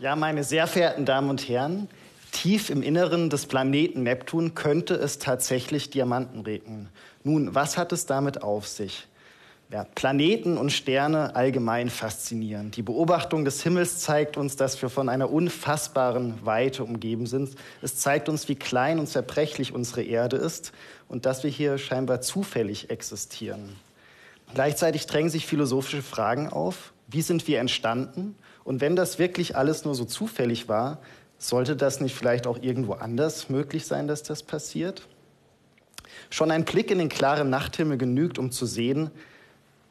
Ja, meine sehr verehrten Damen und Herren, tief im Inneren des Planeten Neptun könnte es tatsächlich Diamanten regnen. Nun, was hat es damit auf sich? Ja, Planeten und Sterne allgemein faszinieren. Die Beobachtung des Himmels zeigt uns, dass wir von einer unfassbaren Weite umgeben sind. Es zeigt uns, wie klein und zerbrechlich unsere Erde ist und dass wir hier scheinbar zufällig existieren. Gleichzeitig drängen sich philosophische Fragen auf. Wie sind wir entstanden? Und wenn das wirklich alles nur so zufällig war, sollte das nicht vielleicht auch irgendwo anders möglich sein, dass das passiert? Schon ein Blick in den klaren Nachthimmel genügt, um zu sehen,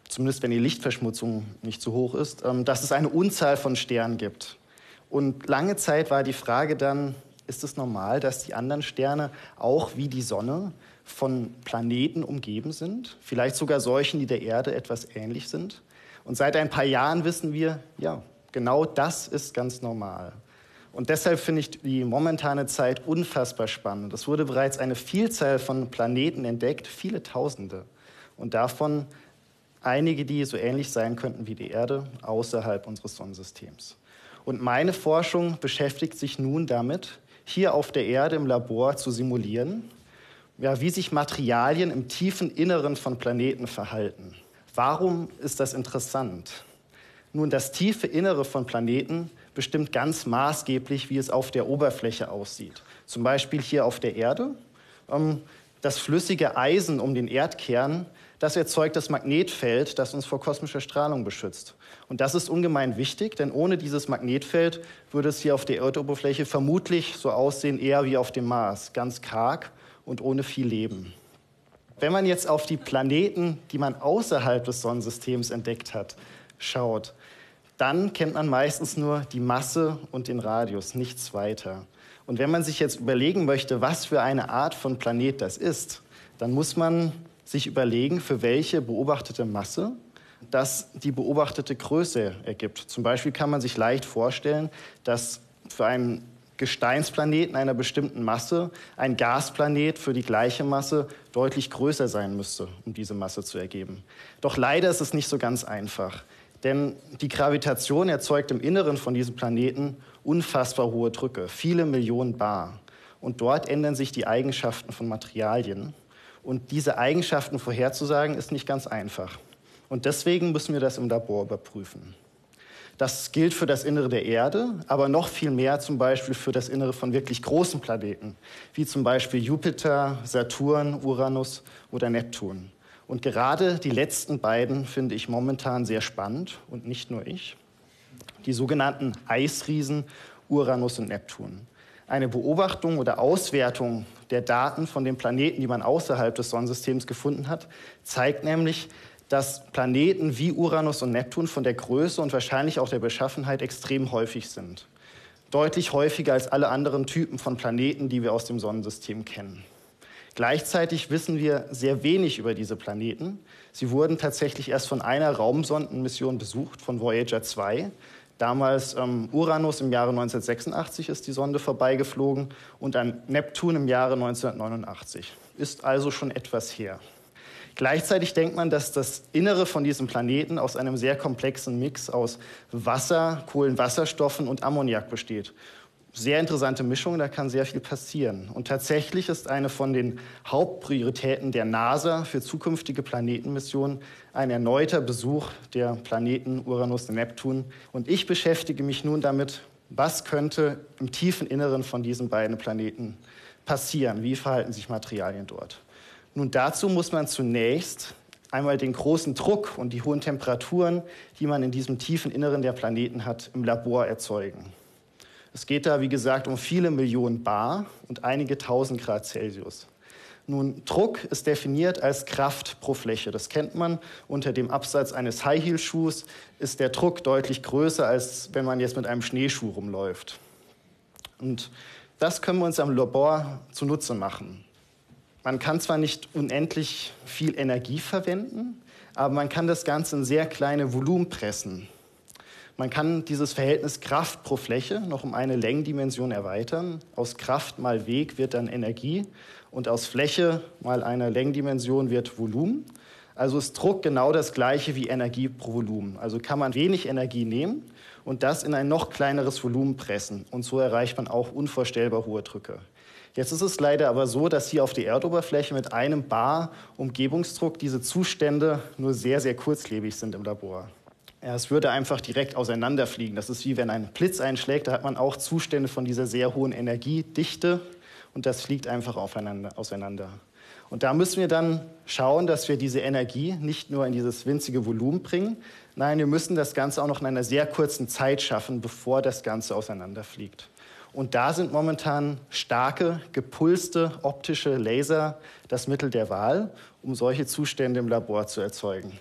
zumindest wenn die Lichtverschmutzung nicht zu hoch ist, ähm, dass es eine Unzahl von Sternen gibt. Und lange Zeit war die Frage dann, ist es normal, dass die anderen Sterne auch wie die Sonne von Planeten umgeben sind? Vielleicht sogar solchen, die der Erde etwas ähnlich sind? Und seit ein paar Jahren wissen wir, ja, genau das ist ganz normal. Und deshalb finde ich die momentane Zeit unfassbar spannend. Es wurde bereits eine Vielzahl von Planeten entdeckt, viele Tausende. Und davon einige, die so ähnlich sein könnten wie die Erde außerhalb unseres Sonnensystems. Und meine Forschung beschäftigt sich nun damit, hier auf der Erde im Labor zu simulieren, ja, wie sich Materialien im tiefen Inneren von Planeten verhalten. Warum ist das interessant? Nun, das tiefe Innere von Planeten bestimmt ganz maßgeblich, wie es auf der Oberfläche aussieht. Zum Beispiel hier auf der Erde. Ähm, das flüssige Eisen um den Erdkern das erzeugt das Magnetfeld, das uns vor kosmischer Strahlung beschützt. Und das ist ungemein wichtig, denn ohne dieses Magnetfeld würde es hier auf der Erdoberfläche vermutlich so aussehen, eher wie auf dem Mars, ganz karg und ohne viel Leben. Wenn man jetzt auf die Planeten, die man außerhalb des Sonnensystems entdeckt hat, schaut, dann kennt man meistens nur die Masse und den Radius, nichts weiter. Und wenn man sich jetzt überlegen möchte, was für eine Art von Planet das ist, dann muss man sich überlegen, für welche beobachtete Masse das die beobachtete Größe ergibt. Zum Beispiel kann man sich leicht vorstellen, dass für einen Gesteinsplaneten einer bestimmten Masse ein Gasplanet für die gleiche Masse deutlich größer sein müsste, um diese Masse zu ergeben. Doch leider ist es nicht so ganz einfach, denn die Gravitation erzeugt im Inneren von diesem Planeten unfassbar hohe Drücke, viele Millionen Bar. Und dort ändern sich die Eigenschaften von Materialien. Und diese Eigenschaften vorherzusagen, ist nicht ganz einfach. Und deswegen müssen wir das im Labor überprüfen. Das gilt für das Innere der Erde, aber noch viel mehr zum Beispiel für das Innere von wirklich großen Planeten, wie zum Beispiel Jupiter, Saturn, Uranus oder Neptun. Und gerade die letzten beiden finde ich momentan sehr spannend und nicht nur ich. Die sogenannten Eisriesen Uranus und Neptun. Eine Beobachtung oder Auswertung der Daten von den Planeten, die man außerhalb des Sonnensystems gefunden hat, zeigt nämlich, dass Planeten wie Uranus und Neptun von der Größe und wahrscheinlich auch der Beschaffenheit extrem häufig sind. Deutlich häufiger als alle anderen Typen von Planeten, die wir aus dem Sonnensystem kennen. Gleichzeitig wissen wir sehr wenig über diese Planeten. Sie wurden tatsächlich erst von einer Raumsondenmission besucht, von Voyager 2. Damals ähm, Uranus im Jahre 1986 ist die Sonde vorbeigeflogen und an Neptun im Jahre 1989. Ist also schon etwas her. Gleichzeitig denkt man, dass das Innere von diesem Planeten aus einem sehr komplexen Mix aus Wasser, Kohlenwasserstoffen und Ammoniak besteht sehr interessante Mischung, da kann sehr viel passieren. Und tatsächlich ist eine von den Hauptprioritäten der NASA für zukünftige Planetenmissionen ein erneuter Besuch der Planeten Uranus und Neptun. Und ich beschäftige mich nun damit, was könnte im tiefen Inneren von diesen beiden Planeten passieren? Wie verhalten sich Materialien dort? Nun, dazu muss man zunächst einmal den großen Druck und die hohen Temperaturen, die man in diesem tiefen Inneren der Planeten hat, im Labor erzeugen. Es geht da, wie gesagt, um viele Millionen Bar und einige tausend Grad Celsius. Nun, Druck ist definiert als Kraft pro Fläche. Das kennt man. Unter dem Absatz eines High-Heel-Schuhs ist der Druck deutlich größer, als wenn man jetzt mit einem Schneeschuh rumläuft. Und das können wir uns am Labor zunutze machen. Man kann zwar nicht unendlich viel Energie verwenden, aber man kann das Ganze in sehr kleine Volumen pressen. Man kann dieses Verhältnis Kraft pro Fläche noch um eine Längendimension erweitern. Aus Kraft mal Weg wird dann Energie und aus Fläche mal einer Längendimension wird Volumen. Also ist Druck genau das gleiche wie Energie pro Volumen. Also kann man wenig Energie nehmen und das in ein noch kleineres Volumen pressen. Und so erreicht man auch unvorstellbar hohe Drücke. Jetzt ist es leider aber so, dass hier auf der Erdoberfläche mit einem Bar Umgebungsdruck diese Zustände nur sehr, sehr kurzlebig sind im Labor. Es würde einfach direkt auseinanderfliegen. Das ist wie wenn ein Blitz einschlägt, da hat man auch Zustände von dieser sehr hohen Energiedichte und das fliegt einfach auseinander. Und da müssen wir dann schauen, dass wir diese Energie nicht nur in dieses winzige Volumen bringen, nein, wir müssen das Ganze auch noch in einer sehr kurzen Zeit schaffen, bevor das Ganze auseinanderfliegt. Und da sind momentan starke, gepulste optische Laser das Mittel der Wahl, um solche Zustände im Labor zu erzeugen.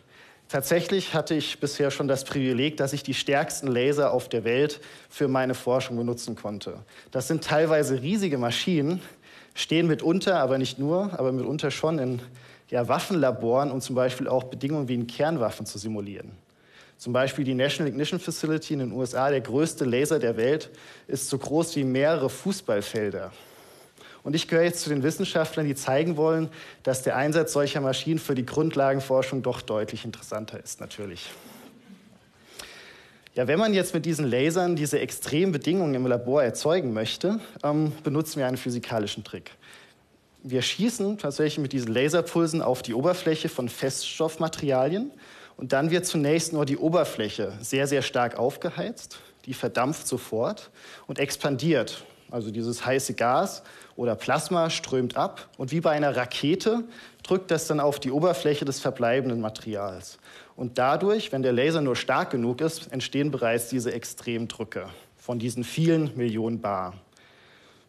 Tatsächlich hatte ich bisher schon das Privileg, dass ich die stärksten Laser auf der Welt für meine Forschung benutzen konnte. Das sind teilweise riesige Maschinen, stehen mitunter, aber nicht nur, aber mitunter schon in ja, Waffenlaboren, um zum Beispiel auch Bedingungen wie in Kernwaffen zu simulieren. Zum Beispiel die National Ignition Facility in den USA, der größte Laser der Welt, ist so groß wie mehrere Fußballfelder. Und ich gehöre jetzt zu den Wissenschaftlern, die zeigen wollen, dass der Einsatz solcher Maschinen für die Grundlagenforschung doch deutlich interessanter ist, natürlich. Ja, wenn man jetzt mit diesen Lasern diese extremen Bedingungen im Labor erzeugen möchte, ähm, benutzen wir einen physikalischen Trick. Wir schießen tatsächlich mit diesen Laserpulsen auf die Oberfläche von Feststoffmaterialien und dann wird zunächst nur die Oberfläche sehr, sehr stark aufgeheizt. Die verdampft sofort und expandiert. Also dieses heiße Gas oder Plasma strömt ab und wie bei einer Rakete drückt das dann auf die Oberfläche des verbleibenden Materials. Und dadurch, wenn der Laser nur stark genug ist, entstehen bereits diese Extremdrücke von diesen vielen Millionen Bar.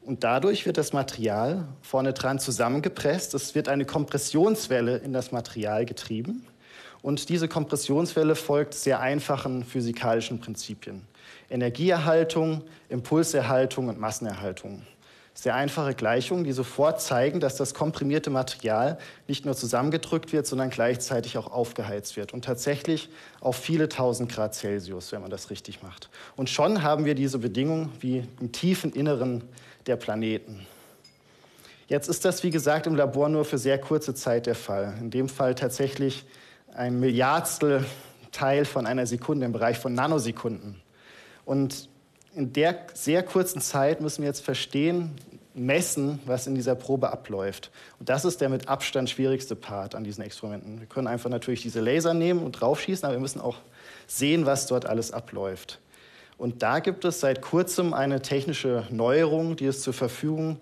Und dadurch wird das Material vorne dran zusammengepresst. Es wird eine Kompressionswelle in das Material getrieben. Und diese Kompressionswelle folgt sehr einfachen physikalischen Prinzipien. Energieerhaltung, Impulserhaltung und Massenerhaltung sehr einfache Gleichungen, die sofort zeigen, dass das komprimierte Material nicht nur zusammengedrückt wird, sondern gleichzeitig auch aufgeheizt wird. Und tatsächlich auf viele tausend Grad Celsius, wenn man das richtig macht. Und schon haben wir diese Bedingungen wie im tiefen Inneren der Planeten. Jetzt ist das, wie gesagt, im Labor nur für sehr kurze Zeit der Fall. In dem Fall tatsächlich ein Milliardstel Teil von einer Sekunde im Bereich von Nanosekunden. Und in der sehr kurzen Zeit müssen wir jetzt verstehen, messen, was in dieser Probe abläuft. Und das ist der mit Abstand schwierigste Part an diesen Experimenten. Wir können einfach natürlich diese Laser nehmen und draufschießen, aber wir müssen auch sehen, was dort alles abläuft. Und da gibt es seit kurzem eine technische Neuerung, die es zur Verfügung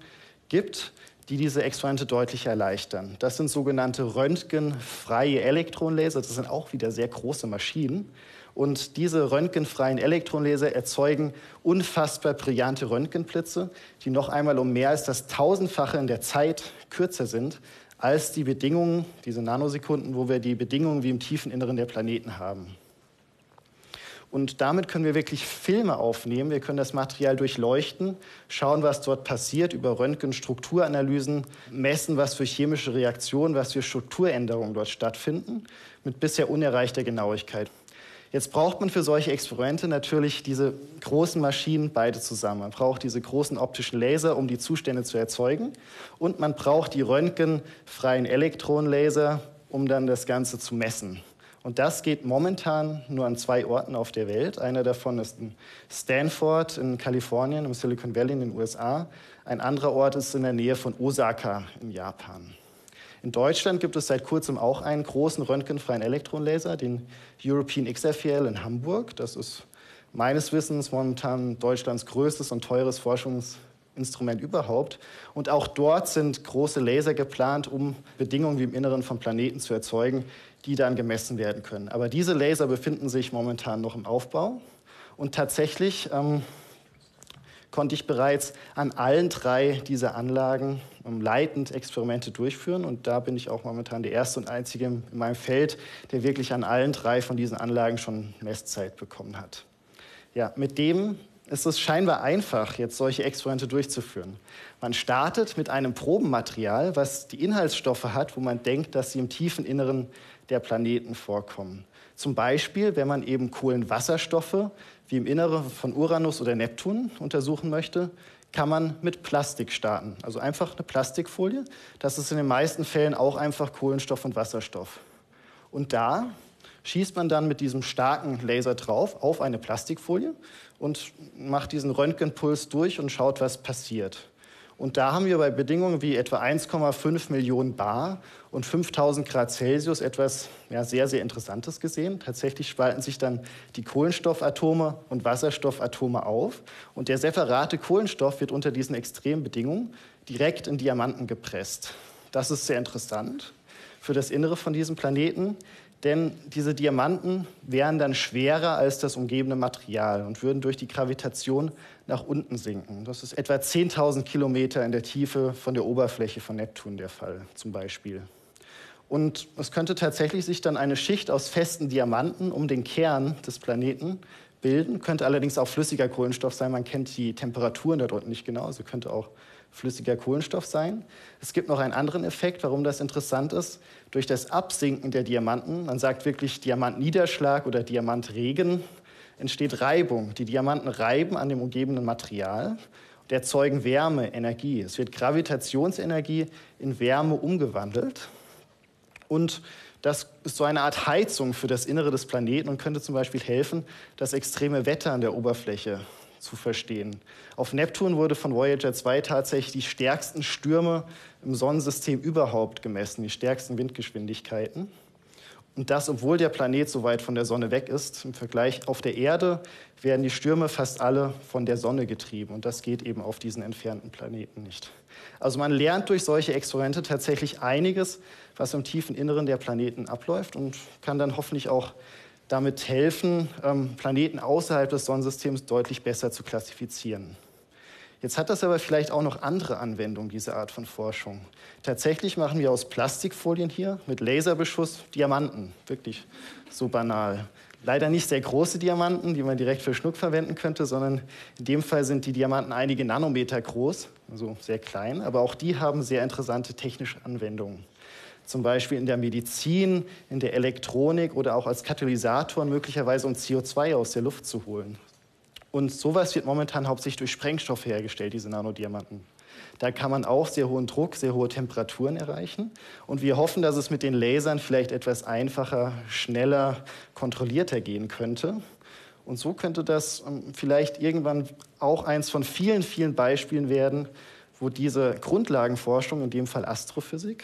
gibt, die diese Experimente deutlich erleichtern. Das sind sogenannte röntgenfreie Elektronenlaser. Das sind auch wieder sehr große Maschinen. Und diese röntgenfreien Elektronenlaser erzeugen unfassbar brillante Röntgenblitze, die noch einmal um mehr als das Tausendfache in der Zeit kürzer sind als die Bedingungen, diese Nanosekunden, wo wir die Bedingungen wie im tiefen Inneren der Planeten haben. Und damit können wir wirklich Filme aufnehmen. Wir können das Material durchleuchten, schauen, was dort passiert, über Röntgenstrukturanalysen messen, was für chemische Reaktionen, was für Strukturänderungen dort stattfinden, mit bisher unerreichter Genauigkeit. Jetzt braucht man für solche Experimente natürlich diese großen Maschinen beide zusammen. Man braucht diese großen optischen Laser, um die Zustände zu erzeugen. Und man braucht die röntgenfreien Elektronenlaser, um dann das Ganze zu messen. Und das geht momentan nur an zwei Orten auf der Welt. Einer davon ist in Stanford in Kalifornien, im Silicon Valley in den USA. Ein anderer Ort ist in der Nähe von Osaka in Japan. In Deutschland gibt es seit kurzem auch einen großen röntgenfreien Elektronenlaser, den European XFEL in Hamburg. Das ist meines Wissens momentan Deutschlands größtes und teures Forschungsinstrument überhaupt. Und auch dort sind große Laser geplant, um Bedingungen wie im Inneren von Planeten zu erzeugen, die dann gemessen werden können. Aber diese Laser befinden sich momentan noch im Aufbau. Und tatsächlich ähm, konnte ich bereits an allen drei dieser Anlagen um, leitend Experimente durchführen. Und da bin ich auch momentan der erste und einzige in meinem Feld, der wirklich an allen drei von diesen Anlagen schon Messzeit bekommen hat. Ja, mit dem ist es scheinbar einfach, jetzt solche Experimente durchzuführen. Man startet mit einem Probenmaterial, was die Inhaltsstoffe hat, wo man denkt, dass sie im tiefen Inneren der Planeten vorkommen. Zum Beispiel, wenn man eben Kohlenwasserstoffe wie im Inneren von Uranus oder Neptun untersuchen möchte, kann man mit Plastik starten. Also einfach eine Plastikfolie. Das ist in den meisten Fällen auch einfach Kohlenstoff und Wasserstoff. Und da schießt man dann mit diesem starken Laser drauf auf eine Plastikfolie und macht diesen Röntgenpuls durch und schaut, was passiert. Und da haben wir bei Bedingungen wie etwa 1,5 Millionen Bar und 5000 Grad Celsius etwas ja, sehr, sehr Interessantes gesehen. Tatsächlich spalten sich dann die Kohlenstoffatome und Wasserstoffatome auf. Und der separate Kohlenstoff wird unter diesen extremen Bedingungen direkt in Diamanten gepresst. Das ist sehr interessant für das Innere von diesem Planeten, denn diese Diamanten wären dann schwerer als das umgebende Material und würden durch die Gravitation nach unten sinken. Das ist etwa 10.000 Kilometer in der Tiefe von der Oberfläche von Neptun der Fall zum Beispiel. Und es könnte tatsächlich sich dann eine Schicht aus festen Diamanten um den Kern des Planeten bilden, könnte allerdings auch flüssiger Kohlenstoff sein. Man kennt die Temperaturen dort unten nicht genau, also könnte auch flüssiger Kohlenstoff sein. Es gibt noch einen anderen Effekt, warum das interessant ist. Durch das Absinken der Diamanten, man sagt wirklich Diamantniederschlag oder Diamantregen, entsteht Reibung. Die Diamanten reiben an dem umgebenden Material und erzeugen Wärme, Energie. Es wird Gravitationsenergie in Wärme umgewandelt. Und das ist so eine Art Heizung für das Innere des Planeten und könnte zum Beispiel helfen, das extreme Wetter an der Oberfläche zu verstehen. Auf Neptun wurde von Voyager 2 tatsächlich die stärksten Stürme im Sonnensystem überhaupt gemessen, die stärksten Windgeschwindigkeiten. Und das, obwohl der Planet so weit von der Sonne weg ist. Im Vergleich auf der Erde werden die Stürme fast alle von der Sonne getrieben. Und das geht eben auf diesen entfernten Planeten nicht. Also man lernt durch solche Experimente tatsächlich einiges, was im tiefen Inneren der Planeten abläuft und kann dann hoffentlich auch damit helfen, ähm, Planeten außerhalb des Sonnensystems deutlich besser zu klassifizieren. Jetzt hat das aber vielleicht auch noch andere Anwendungen, diese Art von Forschung. Tatsächlich machen wir aus Plastikfolien hier mit Laserbeschuss Diamanten. Wirklich so banal. Leider nicht sehr große Diamanten, die man direkt für Schnuck verwenden könnte, sondern in dem Fall sind die Diamanten einige Nanometer groß, also sehr klein. Aber auch die haben sehr interessante technische Anwendungen zum Beispiel in der Medizin, in der Elektronik oder auch als Katalysator möglicherweise, um CO2 aus der Luft zu holen. Und sowas wird momentan hauptsächlich durch Sprengstoffe hergestellt, diese Nanodiamanten. Da kann man auch sehr hohen Druck, sehr hohe Temperaturen erreichen. Und wir hoffen, dass es mit den Lasern vielleicht etwas einfacher, schneller, kontrollierter gehen könnte. Und so könnte das ähm, vielleicht irgendwann auch eins von vielen, vielen Beispielen werden, wo diese Grundlagenforschung, in dem Fall Astrophysik,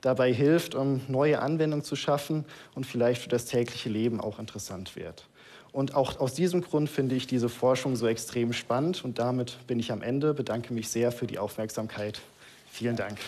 dabei hilft, um neue Anwendungen zu schaffen und vielleicht für das tägliche Leben auch interessant wird. Und auch aus diesem Grund finde ich diese Forschung so extrem spannend. Und damit bin ich am Ende, bedanke mich sehr für die Aufmerksamkeit. Vielen Dank.